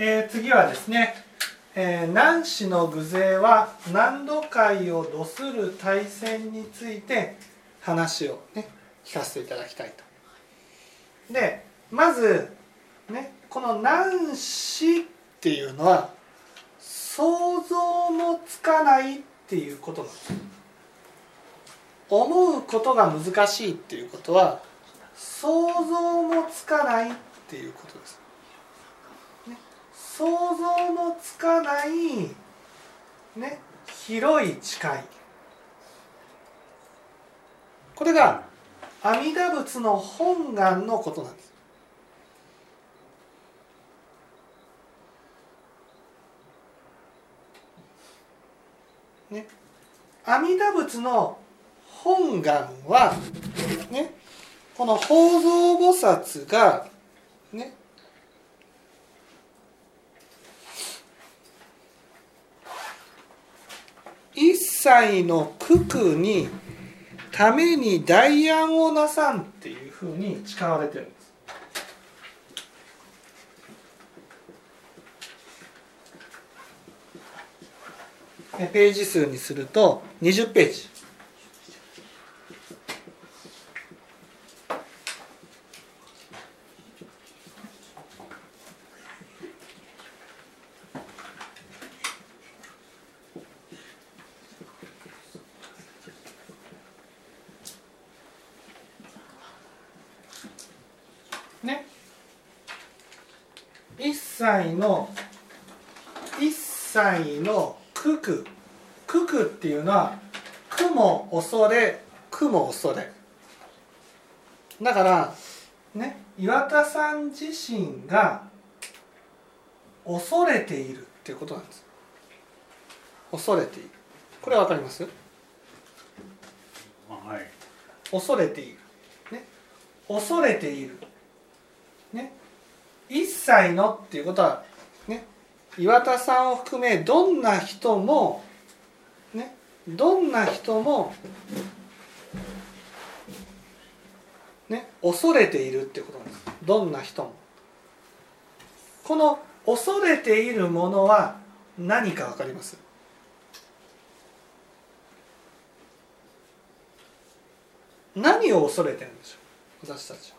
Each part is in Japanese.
えー、次はですね、えー、南市の偶勢は何度会を度する対戦について話をね聞かせていただきたいと。でまずねこの南市っていうのは想像もつかないっていうことなんです。思うことが難しいっていうことは想像もつかないっていうことです。想像もつかないね広い誓い。これが阿弥陀仏の本願のことなんです。ね、阿弥陀仏の本願は、ね、この法蔵菩薩が、ね、一切の九九にために代案をなさんっていうふうに誓われてるんです。ページ数にすると20ページ。切の一切の九九九九っていうのは苦も恐れ苦も恐れ。だからね岩田さん自身が恐れているっていうことなんです。恐れている。これは分かります、はい、恐れている。ね。恐れている。ね。一切のっていうことはね。岩田さんを含めどんな人もねどんな人もね恐れているってことなんです。どんな人も。この恐れているものは何か分かります？何を恐れてるんでしょう？私たちは。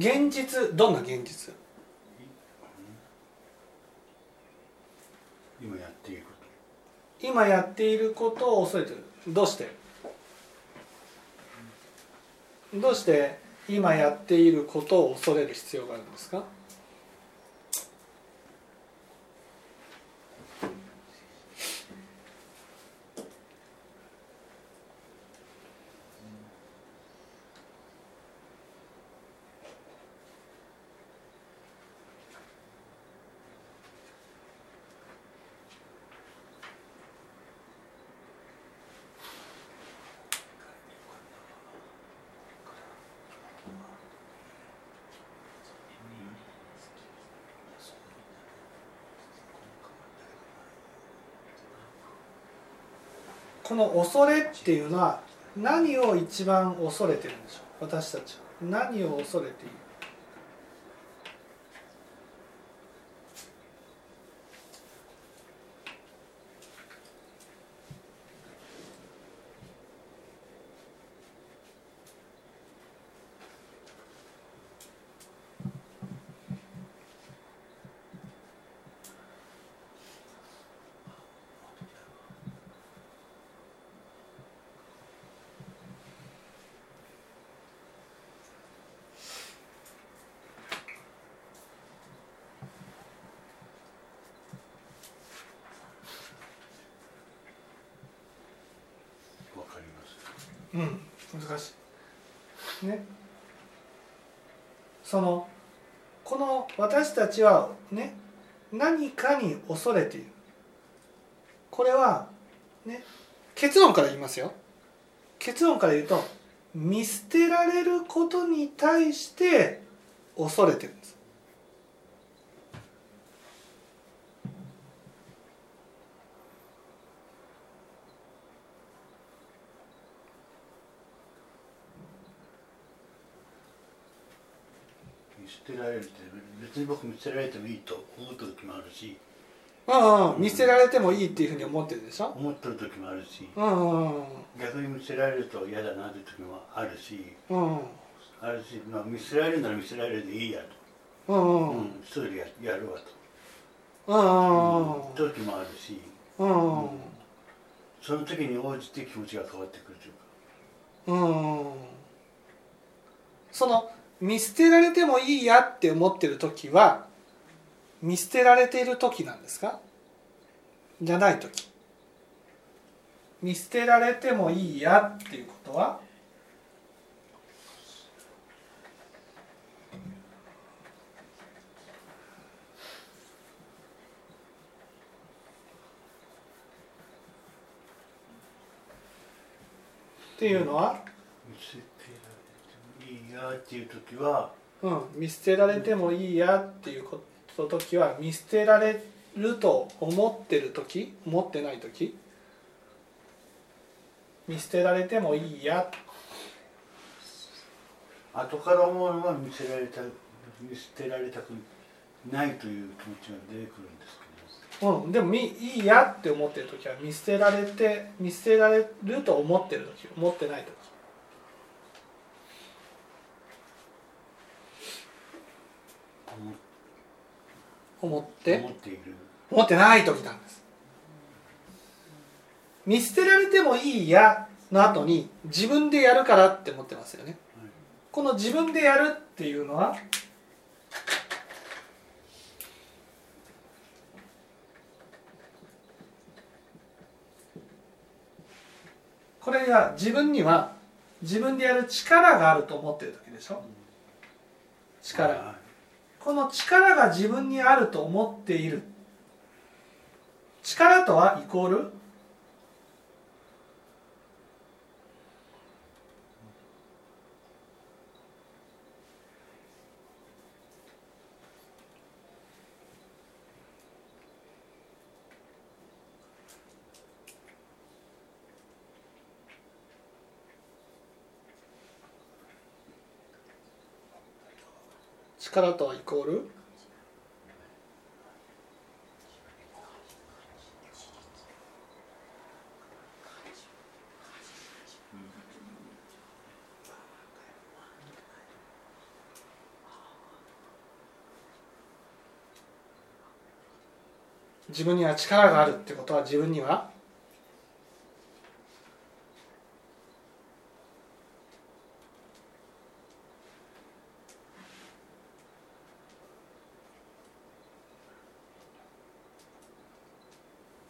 現実どんな現実？今やっていること。今やっていることを恐れてる。どうして？どうして今やっていることを恐れる必要があるんですか？この恐れっていうのは何を一番恐れてるんでしょう？私たちは。何を恐れている？うん。難しい。ね。そのこの私たちはね何かに恐れている。これはね結論から言いますよ。結論から言うと見捨てられることに対して恐れてるんです。られるって別に僕見捨てられてもいいと思う時もあるし。うんうん。見捨てられてもいいっていうふうに思ってるでしょ？思ってる時もあるし。うんうん。逆に見捨てられると嫌だなって時もあるし。うんあるし、まあ、見捨てられるなら見捨てられるでいいやと、うんうん。うん、一人でややるわうんうんと、時もあるし。うんうん。その時に応じて気持ちが変わってくるというか。うん。その見捨てられてもいいやって思ってる時は見捨てられている時なんですか？じゃない時。見捨てられてもいいやっていうことは？っていうのは見捨てられてもいいやっていう時はうん、見捨てられてもいいやっていうこと時は見捨てられると思ってる時思ってない時見捨てられてもいいや。後から思うのは見捨てられた見捨てられたくないという気持ちが出てくるんですけど。うん、でもみいいやって思ってる時は見捨てられて見捨てられると思ってる時思ってない時思って？思ってない時なんです。見捨てられてもいいやの後に自分でやるからって思ってますよね。はい。この自分でやるっていうのはこれが自分には自分でやる力があると思ってる時でしょ？力。はこの力が自分にあると思っている。力とはイコール？力とイコール？自分には力があるってことは自分には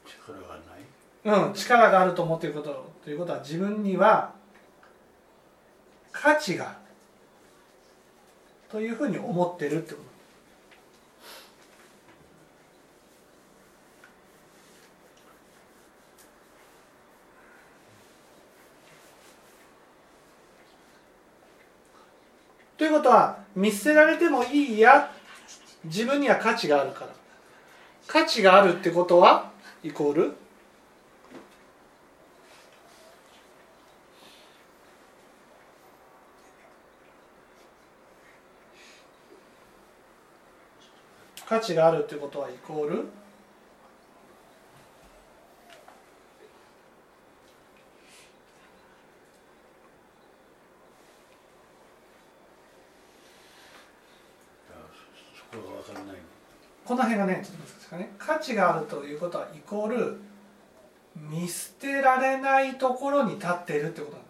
力がないうん、力があると思っていること。ということは自分には価値があるというふうに思ってるってこと。ということは見捨てられてもいいや。自分には価値があるから。価値があるってことはイコール価値があるってことはイコール？この辺がねちょっと難しいですかね。価値があるということはイコール見捨てられないところに立っているってことなんです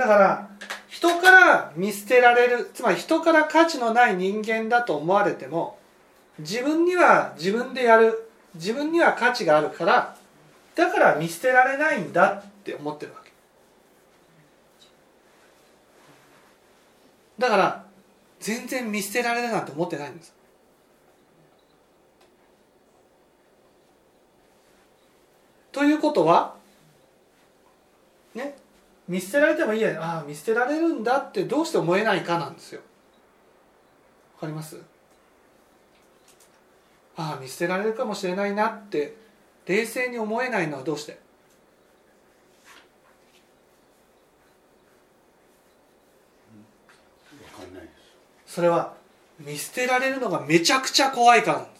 だから人から見捨てられるつまり人から価値のない人間だと思われても自分には自分でやる自分には価値があるからだから見捨てられないんだって思ってるわけ。だから全然見捨てられるなんて思ってないんです。ということは見捨てられてもいいや。ああ見捨てられるんだってどうして思えないかなんですよ。わかります？ああ見捨てられるかもしれないなって冷静に思えないのはどうして？わかんないです。それは見捨てられるのがめちゃくちゃ怖いからなんです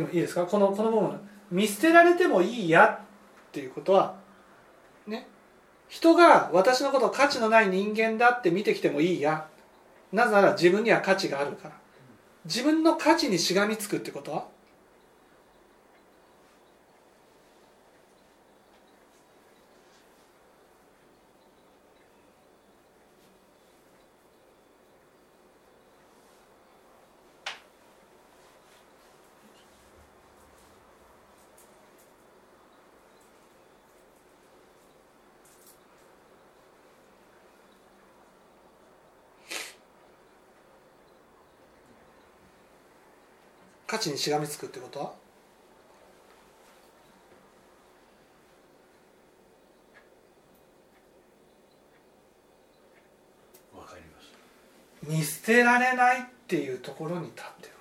いいですか？このこの部分見捨てられてもいいやっていうことはね？人が私のことを価値のない人間だって見てきてもいいや。なぜなら自分には価値があるから。自分の価値にしがみつくってことは価値にしがみつくってことは？わかります見捨てられないっていうところに立ってるわ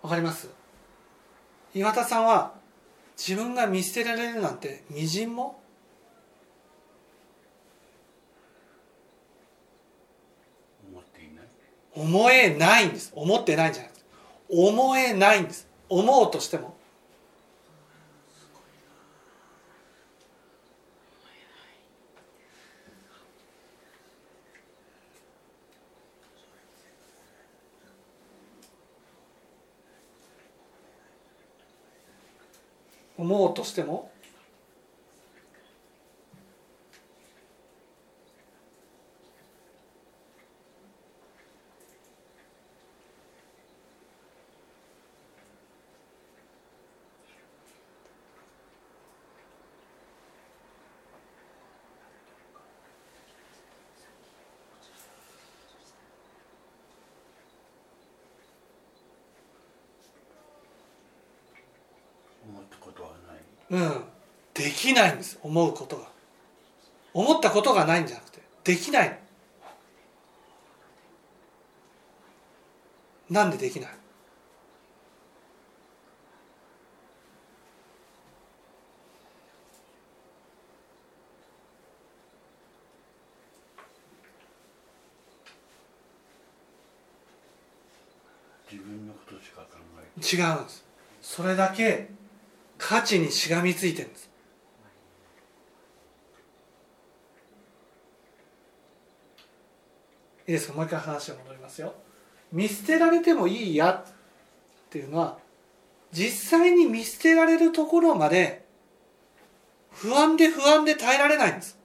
けわかります岩田さんは自分が見捨てられるなんてみじんも？思っていない？思えないんです。思ってないんじゃないです。思えないんです。思うとしても思うとしても思ったことはないうん。できないんです。思うことが。思ったことがないんじゃなくて。できない。なんでできない？自分のことしか考え違うんです。それだけ価値にしがみついてるんです。いいですか？もう一回話を戻りますよ。見捨てられてもいいやっていうのは実際に見捨てられるところまで不安で不安で耐えられないんです。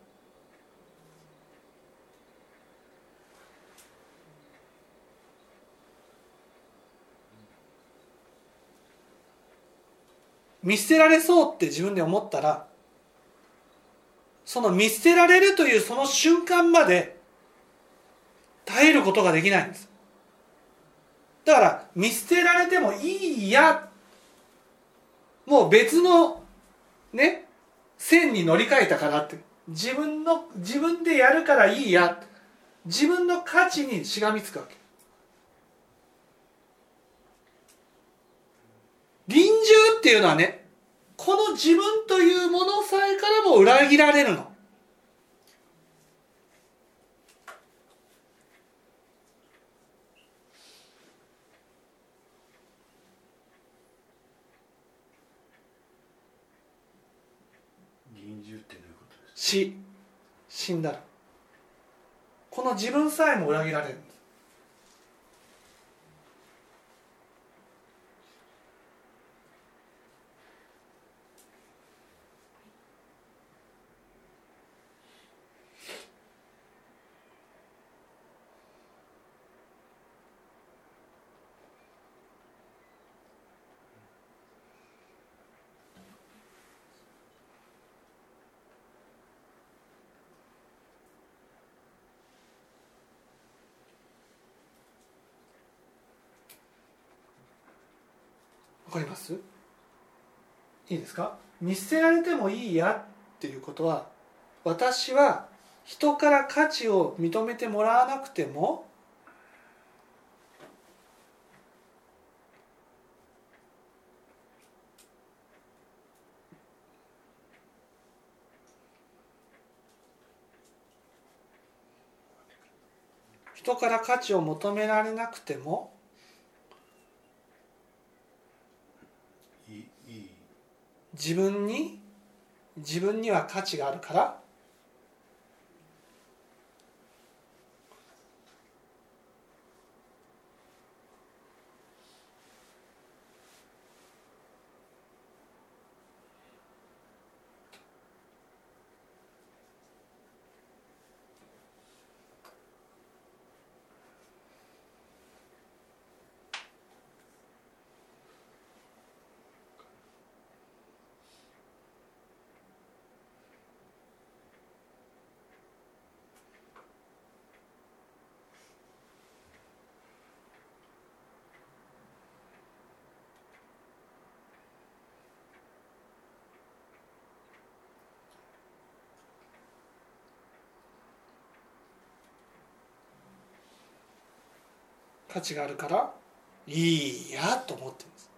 見捨てられそうって自分で思ったらその見捨てられるというその瞬間まで耐えることができないんです。だから見捨てられてもいいやもう別のね線に乗り換えたからって自分の自分でやるからいいや自分の価値にしがみつくわけ。獣っていうのはね、この自分というものさえからも裏切られるの。人獣ってどういうこと死。死んだら。この自分さえも裏切られる。んですかります？いいですか？見捨てられてもいいやっていうことは私は人から価値を認めてもらわなくても人から価値を求められなくてもいいいい自分に自分には価値があるから価値があるからいいやと思ってるんです。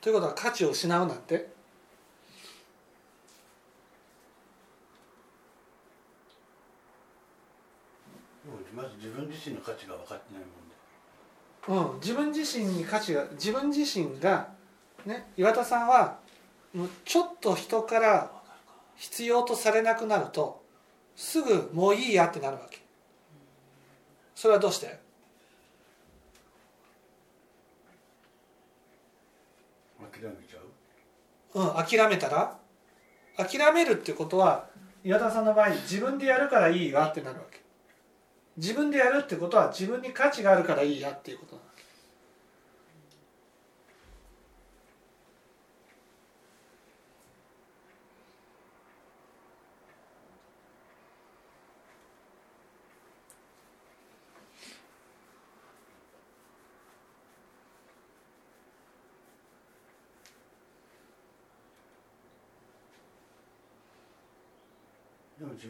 ということは価値を失うなんて自分自身の価値が分かってないもんで。うん、自分自身に価値が自分自身がね岩田さんはもうちょっと人から必要とされなくなるとすぐもういいやってなるわけそれはどうして？諦めちゃう？うん諦めたら？諦めるっていうことは岩田さんの場合自分でやるからいいわってなるわけ。自分でやるってことは自分に価値があるからいいやっていうことなわ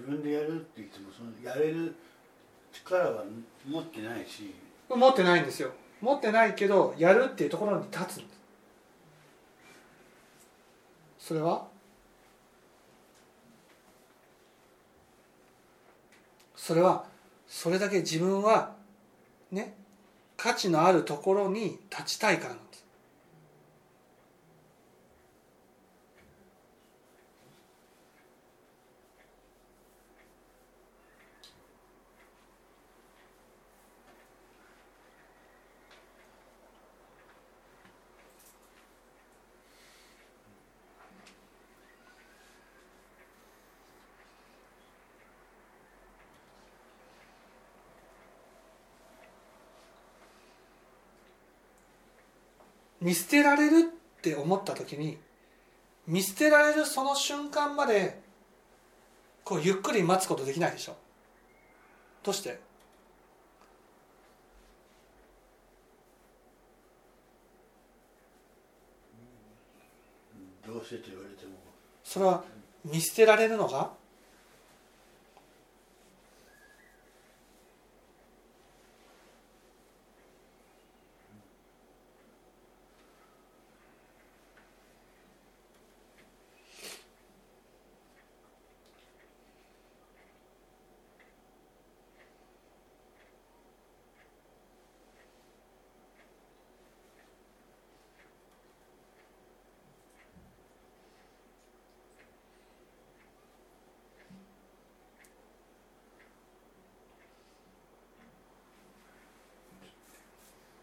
分でやるって言ってもそのやれる力は持ってないし。持ってないんですよ。持ってないけどやるっていうところに立つんです。それは？それはそれだけ自分はね価値のあるところに立ちたいから見捨てられるって思った時に見捨てられるその瞬間までこうゆっくり待つことできないでしょ。どうして？どうしてと言われても。それは見捨てられるのが？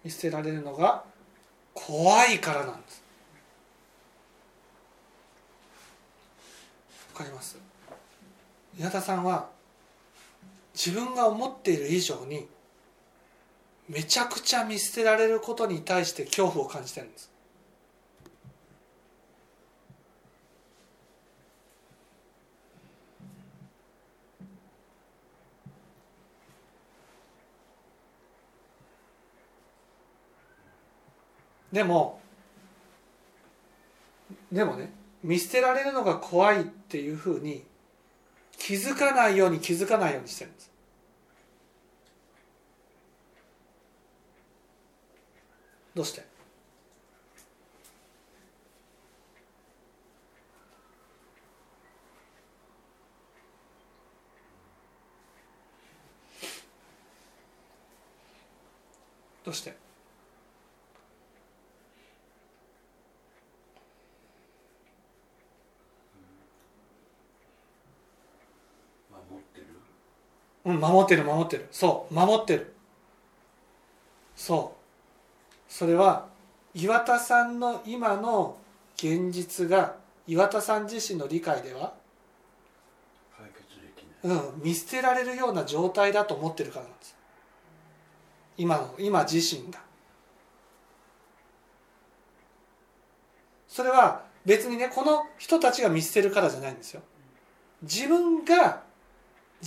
見捨てられるのが怖いからなんです。わかります？宮田さんは自分が思っている以上にめちゃくちゃ見捨てられることに対して恐怖を感じてるんです。でもでもね見捨てられるのが怖いっていうふうに気づかないように気づかないようにしてるんです。どうして？どうして？うん守ってる守ってる。そう守ってる。そう。それは岩田さんの今の現実が岩田さん自身の理解では解決できない、うん、見捨てられるような状態だと思ってるからなんです。今の今自身が。それは別にねこの人たちが見捨てるからじゃないんですよ。自分が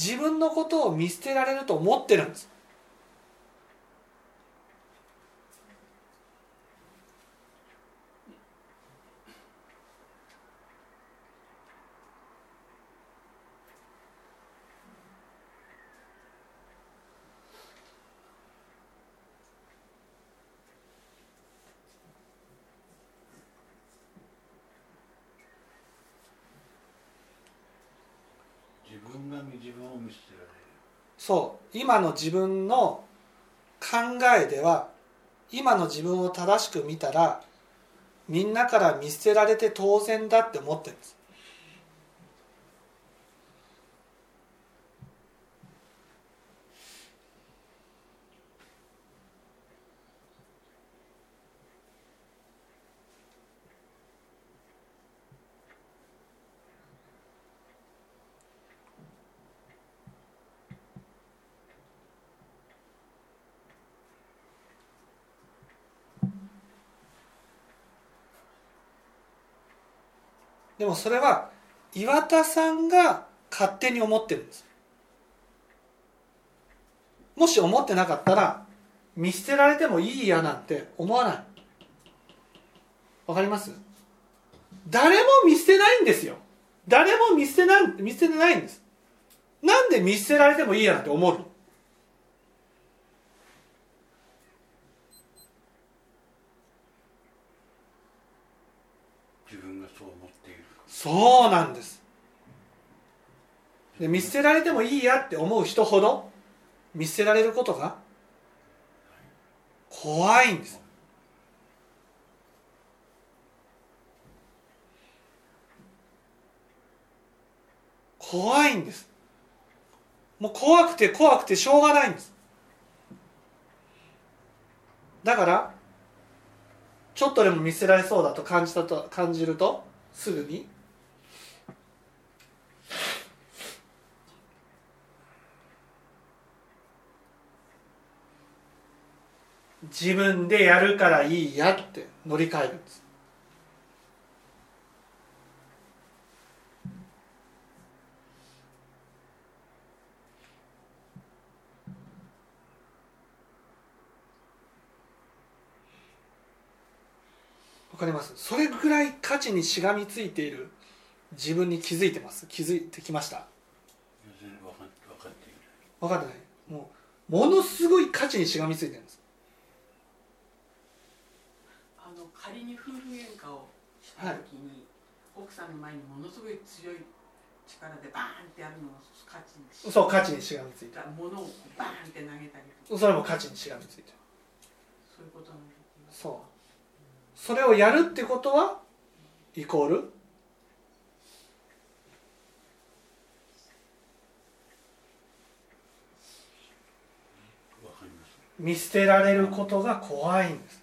自分のことを見捨てられると思ってるんです。そう今の自分の考えでは今の自分を正しく見たらみんなから見捨てられて当然だって思ってるんです。でもそれは岩田さんが勝手に思ってるんです。もし思ってなかったら見捨てられてもいいやなんて思わない。わかります？誰も見捨てないんですよ。誰も見捨てない見捨てないんです。なんで見捨てられてもいいやなんて思うのそうなんです。で見捨てられてもいいやって思う人ほど見捨てられることが怖いんです。怖いんです。もう怖くて怖くてしょうがないんです。だからちょっとでも見捨てられそうだと感じたと感じるとすぐに自分でやるからいいやって乗り換えるんです。わかります？それぐらい価値にしがみついている自分に気づいてます？気づいてきました？分かってない。もうものすごい価値にしがみついてるんです仮に夫婦喧嘩をした時に、はい、奥さんの前にものすごい強い力でバーンってやるのを価値にしそう価値にしがみついて物をバーンって投げたりそれも価値にしがみついてそう。いうことなんだそう。それをやるってことはイコール？見捨てられることが怖いんです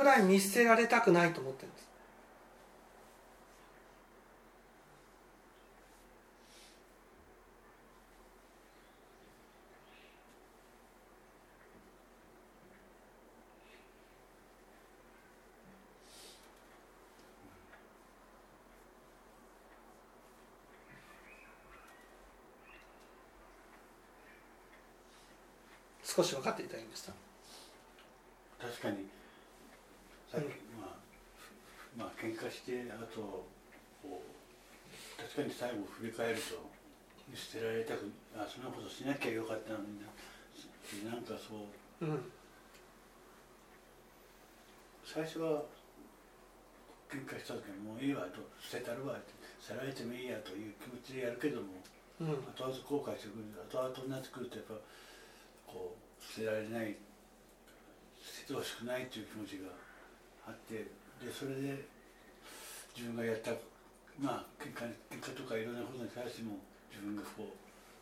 ぐらい見捨てられたくないと思ってるんです。少し分かっていただきました確かに。さっき、まあまあ喧嘩してあと確かに最後振り返ると見捨てられたくあそんなことしなきゃよかったのにななんかそう、うん、最初は喧嘩した時にもういいわと捨てたるわって捨てられてもいいやという気持ちでやるけども、うん、後々後悔してくる後々になってくるとやっぱこう捨てられない捨ててほしくないという気持ちがあってでそれで自分がやったまあ結果結果とかいろんなことに対しても自分がこう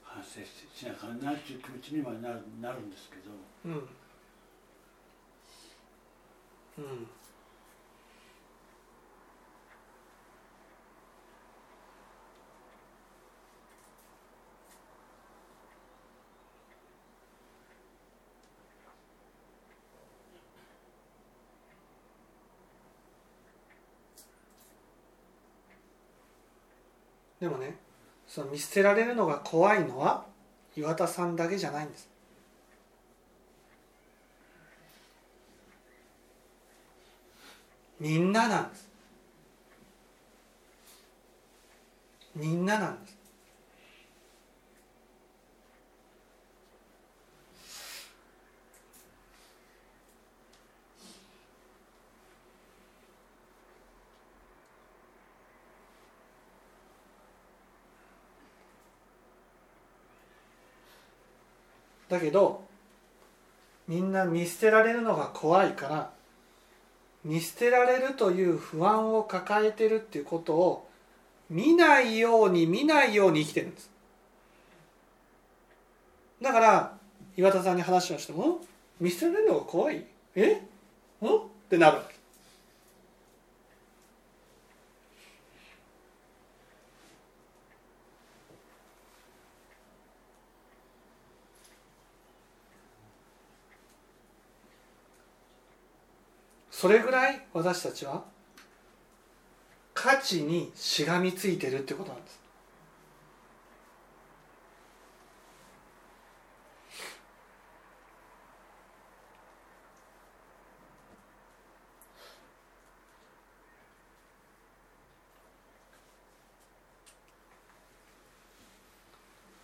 反省しなあかんなっていう気持ちにはなるなるんですけど。うん、うんでもねその見捨てられるのが怖いのは岩田さんだけじゃないんです。みんななんです。みんななんです。だけどみんな見捨てられるのが怖いから見捨てられるという不安を抱えてるっていうことを見ないように見ないように生きてるんです。だから岩田さんに話をしても見捨てられるのが怖い。え？ん？ってなるわけ。それぐらい私たちは価値にしがみついてるってことなんです。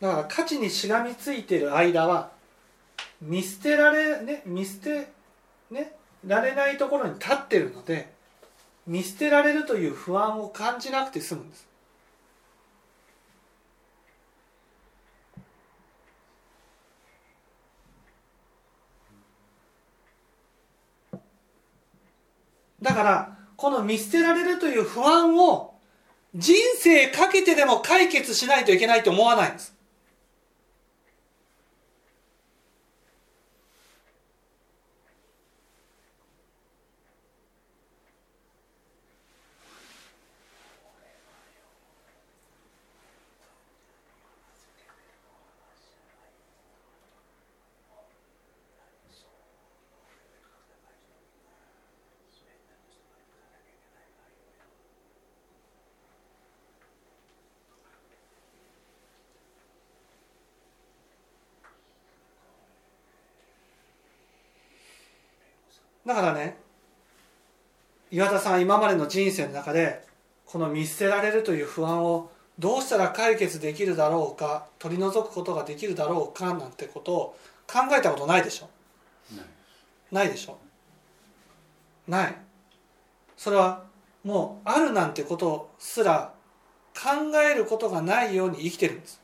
だから価値にしがみついてる間は見捨てられね見捨てねられないところに立ってるので見捨てられるという不安を感じなくて済むんです。だからこの見捨てられるという不安を人生かけてでも解決しないといけないと思わないんです。だからね岩田さん今までの人生の中でこの見捨てられるという不安をどうしたら解決できるだろうか取り除くことができるだろうかなんてことを考えたことないでしょ？ない。でしょ？ない。それはもうあるなんてことすら考えることがないように生きてるんです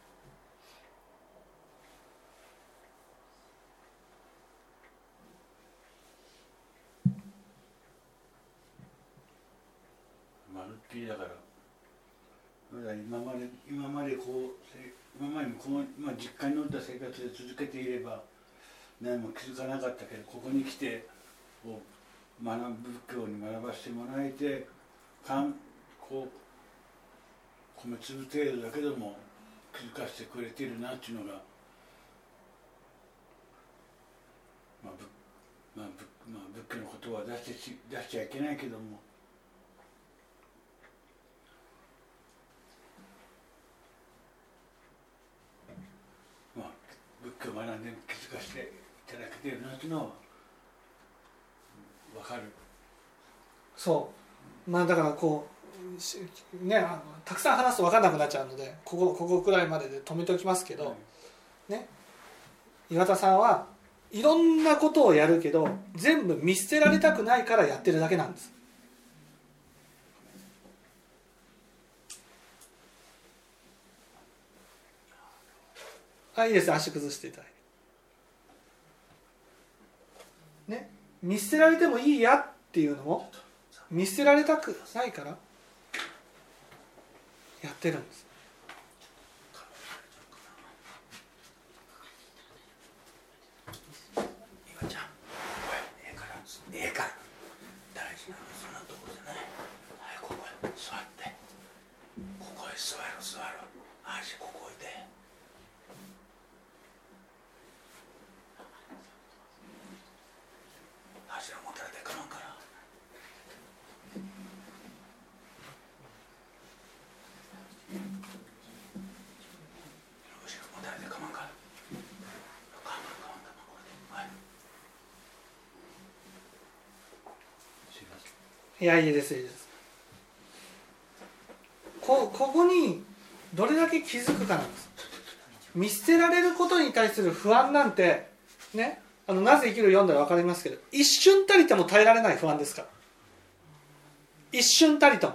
りだから今まで今までこう今までもこの、まあ、実家に乗った生活で続けていれば何も気づかなかったけどここに来てこう学ぶ仏教に学ばせてもらえてかんこう米粒程度だけども気づかせてくれてるなっていうのが、まあぶまあぶまあ、仏教の言葉は出して出しちゃいけないけども。まあ、仏教を学んで気づかせていただけてるなっていうのは分かるそう。まあだからこうしねあのたくさん話すと分かんなくなっちゃうのでここここくらいまでで止めておきますけど、岩田さんはいろんなことをやるけど全部見捨てられたくないからやってるだけなんですはいいいです。足崩していただいて。ね。見捨てられてもいいやっていうのも見捨てられたくないからやってるんです今ちゃんええからええから大事なのそんなとこじゃないはいここへ座ってここへ座る座る足ここ置いて足を持たれてかまんから後ろ持たれてかまんからかまんかまんかまんこれではいすいませんいやいいですいいです。こここにどれだけ気づくかなんです。見捨てられることに対する不安なんてねあのなぜ生きる読んだら分かりますけど一瞬たりとも耐えられない不安ですから。一瞬たりとも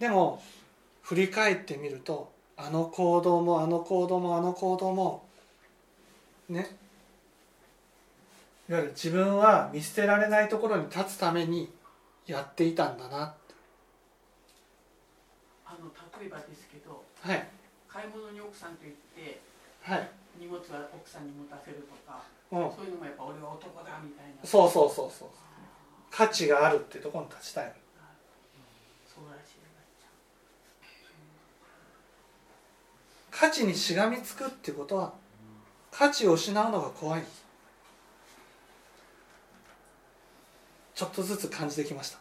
でも振り返ってみるとあの行動もあの行動もあの行動もね。いわゆる自分は見捨てられないところに立つためにやっていたんだな。あの例えばですけどはい。買い物に奥さんと行ってはい、荷物は奥さんに持たせるとか、うん、そういうのもやっぱ俺は男だみたいな。そうそうそうそう。価値があるっていうところに立ちたいそうらしい価値にしがみつくっていうことは価値を失うのが怖い。ちょっとずつ感じてきました。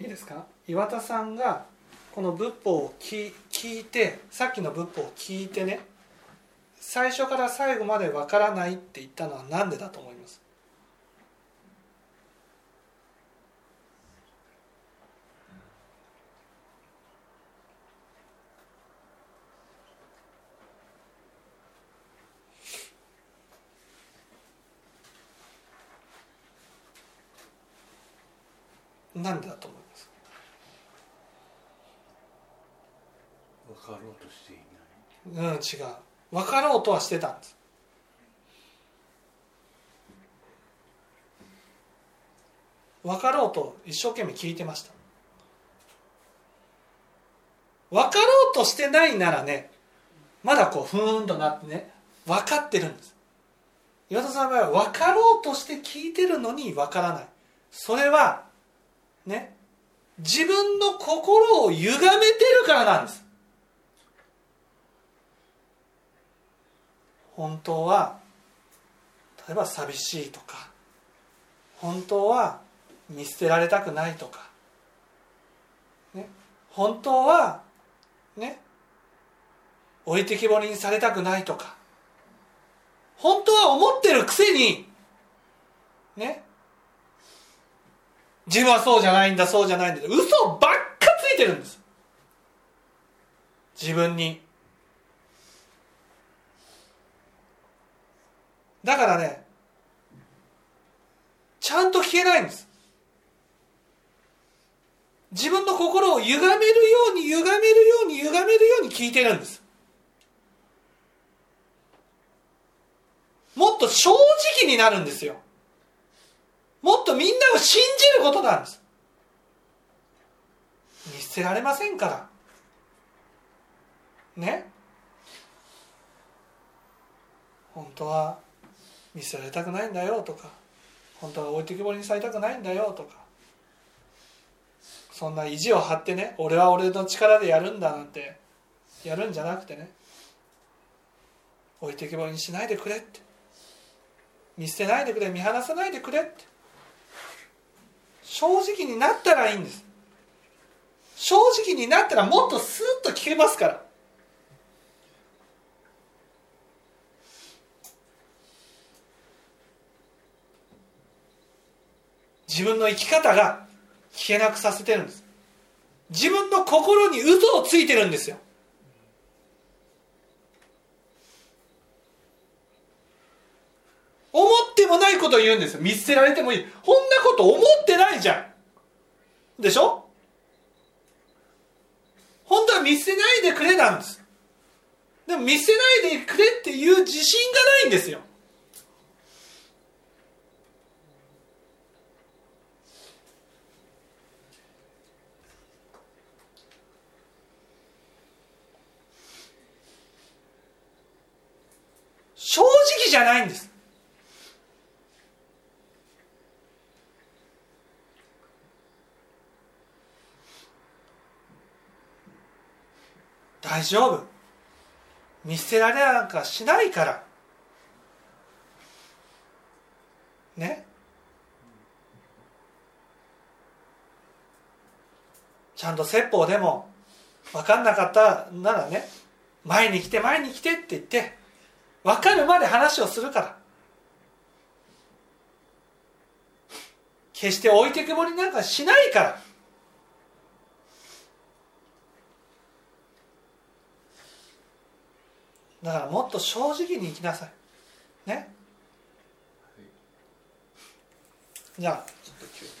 いいですか？岩田さんがこの仏法を聞聞いてさっきの仏法を聞いてね最初から最後までわからないって言ったのは何でだと思います？なんでだと思います？分かろうとしていない。うん違う分かろうとはしてたんです分かろうと一生懸命聞いてました。分かろうとしてないならねまだこうふーんとなってね分かってるんです。岩田さんの場合は分かろうとして聞いてるのに分からない。それはね自分の心を歪めてるからなんです。本当は例えば寂しいとか本当は見捨てられたくないとか、ね、本当はね置いてきぼりにされたくないとか本当は思ってるくせにね自分はそうじゃないんだそうじゃないんだ嘘ばっかついてるんです。自分にだからねちゃんと聞けないんです。自分の心を歪めるように歪めるように歪めるように聞いてるんです。もっと正直になるんですよ。もっとみんなを信じることなんです。見捨てられませんから。ね。本当は見捨てられたくないんだよとか本当は置いてきぼりにされたくないんだよとかそんな意地を張ってね俺は俺の力でやるんだなんてやるんじゃなくてね置いてきぼりにしないでくれって見捨てないでくれ見放さないでくれって正直になったらいいんです。正直になったらもっとスーッと聞けますから。自分の生き方が聞けなくさせてるんです。自分の心に嘘をついてるんですよ。思ってもないことを言うんですよ。見捨てられてもいい。こんなこと思ってないじゃん。でしょ？本当は見捨てないでくれなんです。でも見捨てないでくれっていう自信がないんですよ正直じゃないんです。大丈夫。見捨てられなんかしないから。ね？ちゃんと説法でも分かんなかったならね前に来て前に来てって言って。分かるまで話をするから。決して置いてけぼりなんかしないから。だからもっと正直に生きなさい。ね、じゃあ。ちょっと